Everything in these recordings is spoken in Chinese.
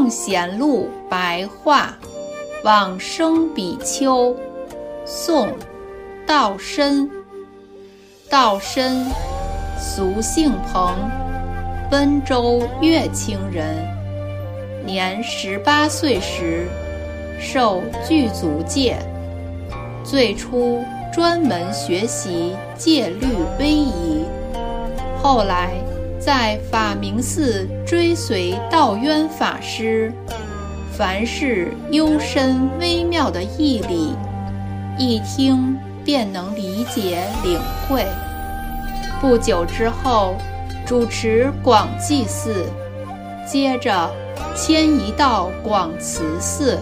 净土圣贤录白话，往生比丘，宋，道深。道深，俗姓彭，温州乐清人。年十八岁时，受具足戒。最初专门学习戒律威仪，后来。在法明寺追随道渊法师，凡是幽深微妙的义理，一听便能理解领会。不久之后，主持广济寺，接着迁移到广慈寺。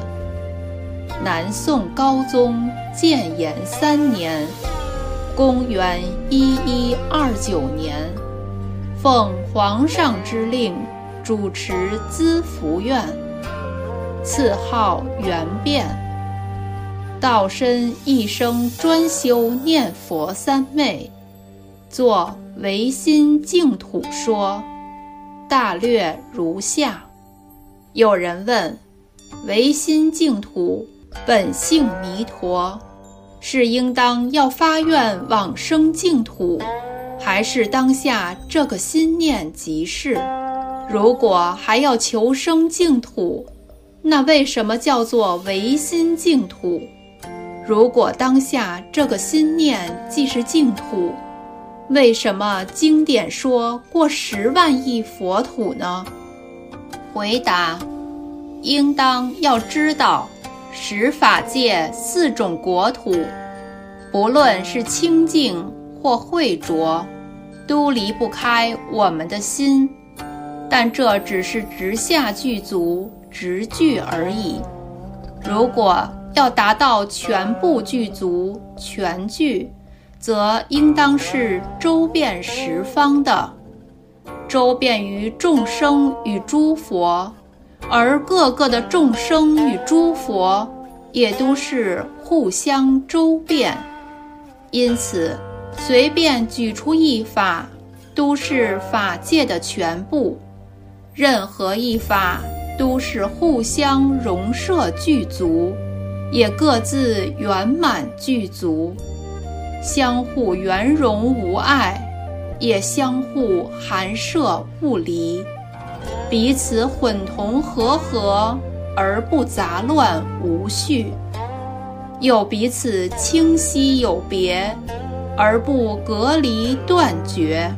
南宋高宗建炎三年（公元一一二九年）。奉皇上之令，主持资福院，赐号元变。道深一生专修念佛三昧，作《唯心净土说》，大略如下：有人问，唯心净土本性弥陀，是应当要发愿往生净土？还是当下这个心念即是。如果还要求生净土，那为什么叫做唯心净土？如果当下这个心念即是净土，为什么经典说过十万亿佛土呢？回答：应当要知道，十法界四种国土，不论是清净。或秽浊，都离不开我们的心，但这只是直下具足、直具而已。如果要达到全部具足、全具，则应当是周遍十方的，周遍于众生与诸佛，而各个的众生与诸佛也都是互相周遍，因此。随便举出一法，都是法界的全部；任何一法，都是互相融摄具足，也各自圆满具足，相互圆融无碍，也相互含摄不离，彼此混同和合而不杂乱无序，又彼此清晰有别。而不隔离断绝，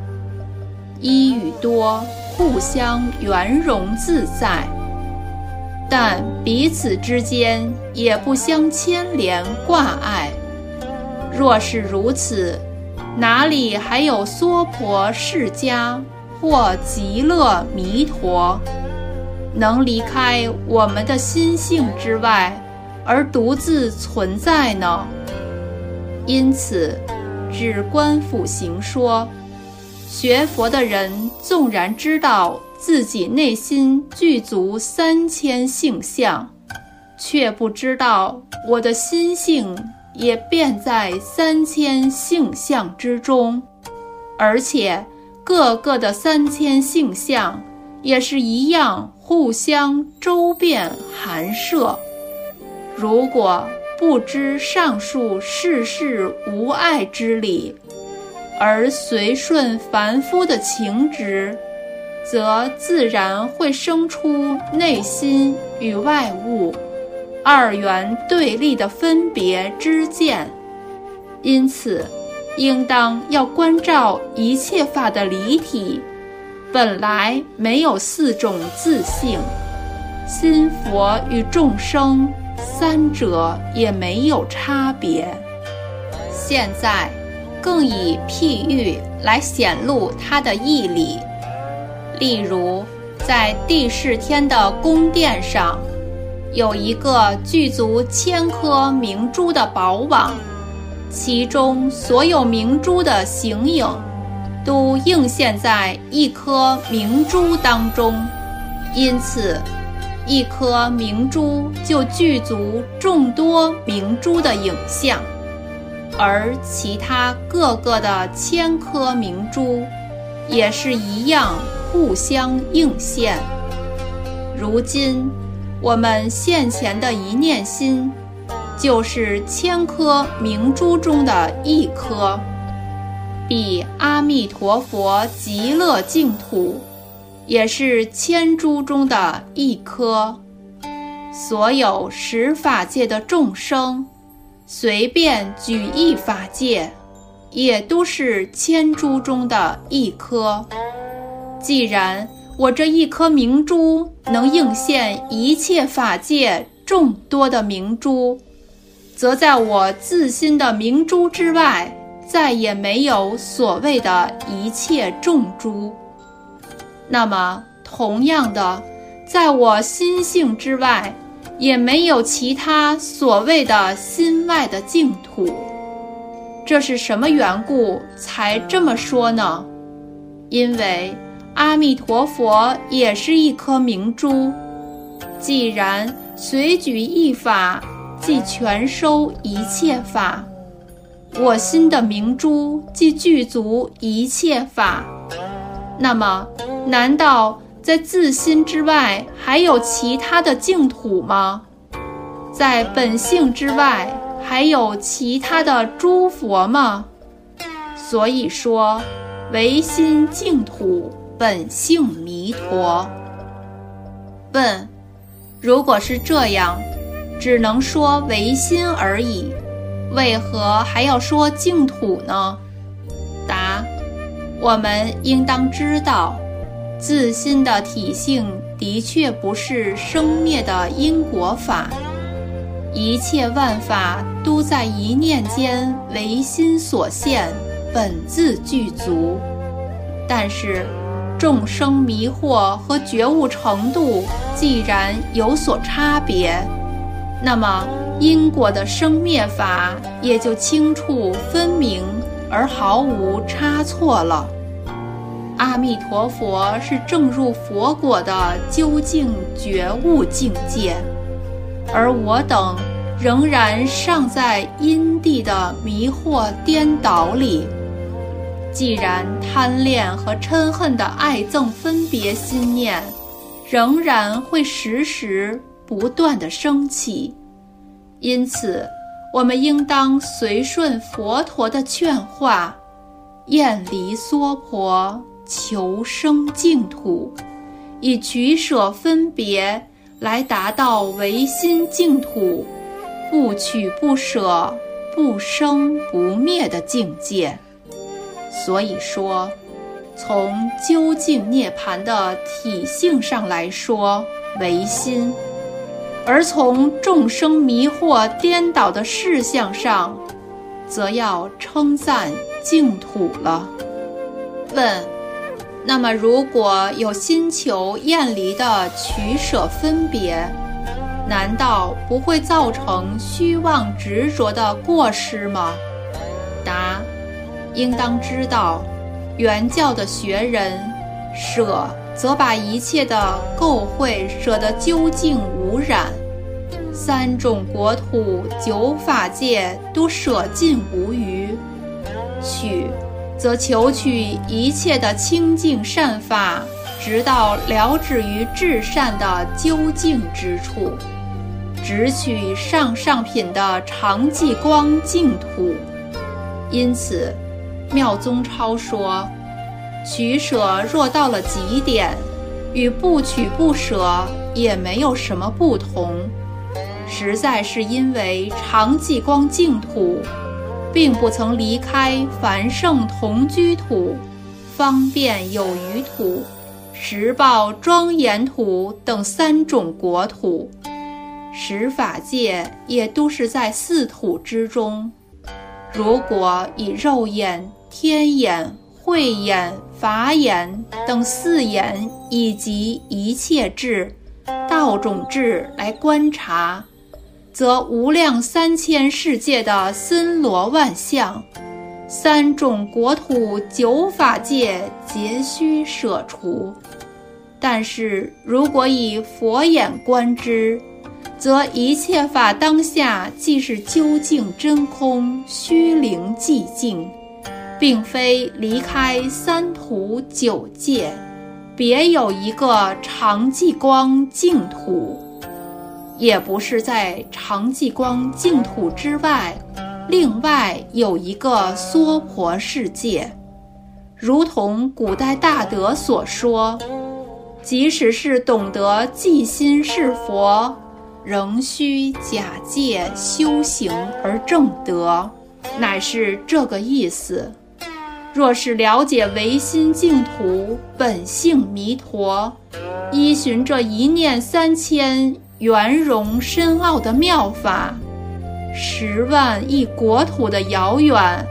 一与多互相圆融自在，但彼此之间也不相牵连挂碍。若是如此，哪里还有娑婆世家或极乐弥陀，能离开我们的心性之外而独自存在呢？因此。指观辅行说，学佛的人纵然知道自己内心具足三千性相，却不知道我的心性也便在三千性相之中，而且各个的三千性相也是一样互相周遍含摄。如果。不知上述世事无碍之理，而随顺凡夫的情执，则自然会生出内心与外物二元对立的分别之见。因此，应当要关照一切法的离体，本来没有四种自性，心佛与众生。三者也没有差别。现在，更以譬喻来显露它的义理。例如，在第四天的宫殿上，有一个具足千颗明珠的宝网，其中所有明珠的形影，都映现在一颗明珠当中，因此。一颗明珠就具足众多明珠的影像，而其他各个的千颗明珠，也是一样互相映现。如今，我们现前的一念心，就是千颗明珠中的一颗，比阿弥陀佛极乐净土，也是千珠中的一颗。所有十法界的众生，随便举一法界，也都是千珠中的一颗。既然我这一颗明珠能映现一切法界众多的明珠，则在我自心的明珠之外，再也没有所谓的一切众珠。那么，同样的，在我心性之外，也没有其他所谓的心外的净土。这是什么缘故才这么说呢？因为。阿弥陀佛也是一颗明珠，既然随举一法，即全收一切法。我心的明珠即具足一切法，那么，难道在自心之外还有其他的净土吗？在本性之外还有其他的诸佛吗？所以说，唯心净土。本性弥陀。问：如果是这样，只能说唯心而已，为何还要说净土呢？答：我们应当知道，自心的体性的确不是生灭的因果法，一切万法都在一念间唯心所现，本自具足。但是。众生迷惑和觉悟程度既然有所差别，那么因果的生灭法也就清楚分明而毫无差错了。阿弥陀佛是正入佛果的究竟觉悟境界，而我等仍然尚在因地的迷惑颠倒里。既然贪恋和嗔恨的爱憎分别心念，仍然会时时不断的升起，因此，我们应当随顺佛陀的劝化，厌离娑婆，求生净土，以取舍分别来达到唯心净土，不取不舍，不生不灭的境界。所以说，从究竟涅槃的体性上来说，唯心；而从众生迷惑颠倒的事项上，则要称赞净土了。问：那么如果有心求厌离的取舍分别，难道不会造成虚妄执着的过失吗？答。应当知道，原教的学人舍，则把一切的垢秽舍得究竟无染；三种国土、九法界都舍尽无余；取，则求取一切的清净善法，直到了止于至善的究竟之处，只取上上品的常寂光净土。因此。妙宗超说：“取舍若到了极点，与不取不舍也没有什么不同。实在是因为常寂光净土，并不曾离开凡圣同居土、方便有余土、实报庄严土等三种国土，十法界也都是在四土之中。如果以肉眼，天眼、慧眼、法眼等四眼，以及一切智、道种智来观察，则无量三千世界的森罗万象、三种国土、九法界皆须舍除。但是如果以佛眼观之，则一切法当下即是究竟真空、虚灵寂静。并非离开三途九界，别有一个长继光净土，也不是在长继光净土之外，另外有一个娑婆世界。如同古代大德所说，即使是懂得即心是佛，仍需假借修行而正德，乃是这个意思。若是了解唯心净土本性弥陀，依循这一念三千圆融深奥的妙法，十万亿国土的遥远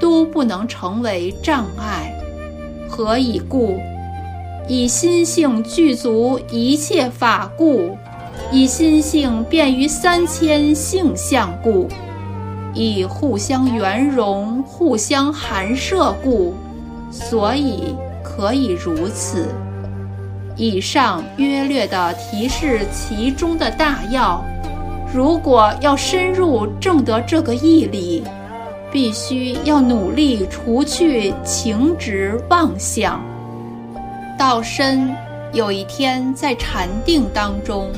都不能成为障碍。何以故？以心性具足一切法故，以心性便于三千性相故。以互相圆融、互相含摄故，所以可以如此。以上约略地提示其中的大要。如果要深入证得这个义理，必须要努力除去情执妄想。道深有一天在禅定当中。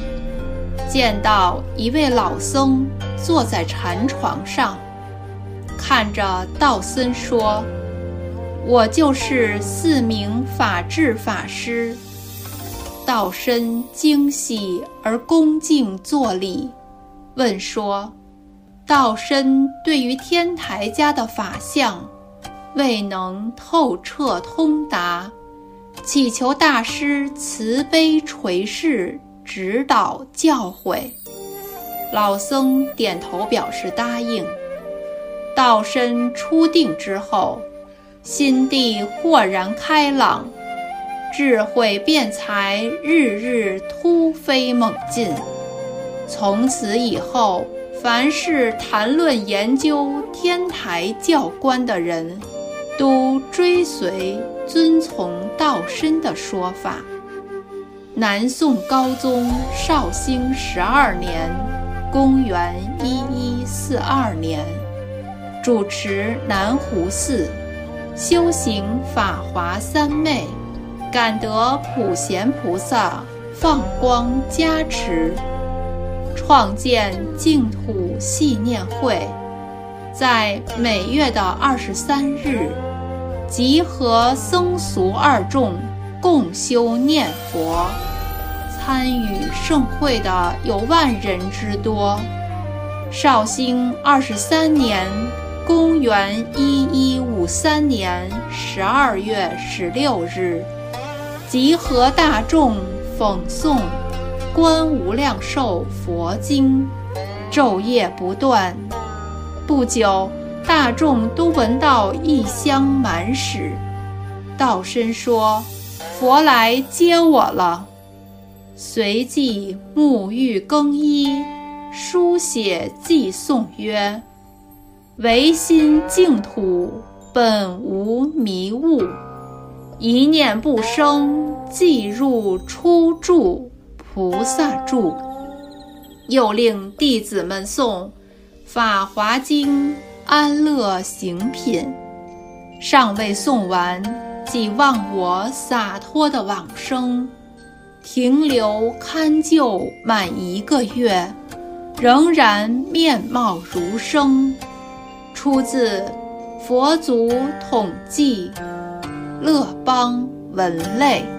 见到一位老僧坐在禅床上，看着道森说：“我就是四名法智法师。”道深惊喜而恭敬坐立，问说：“道深对于天台家的法相，未能透彻通达，祈求大师慈悲垂示。”指导教诲，老僧点头表示答应。道身初定之后，心地豁然开朗，智慧辩才日日突飞猛进。从此以后，凡是谈论研究天台教观的人，都追随遵从道身的说法。南宋高宗绍兴十二年，公元一一四二年，主持南湖寺，修行法华三昧，感得普贤菩萨放光加持，创建净土系念会，在每月的二十三日，集合僧俗二众。共修念佛，参与盛会的有万人之多。绍兴二十三年（公元一一五三年）十二月十六日，集合大众讽诵《观无量寿佛经》，昼夜不断。不久，大众都闻到异香满室。道生说。佛来接我了，随即沐浴更衣，书写寄颂曰：“唯心净土本无迷雾，一念不生即入初住菩萨住。”又令弟子们诵《法华经》《安乐行品》，尚未诵完。即忘我洒脱的往生，停留堪救满一个月，仍然面貌如生。出自《佛祖统记》，乐邦文类。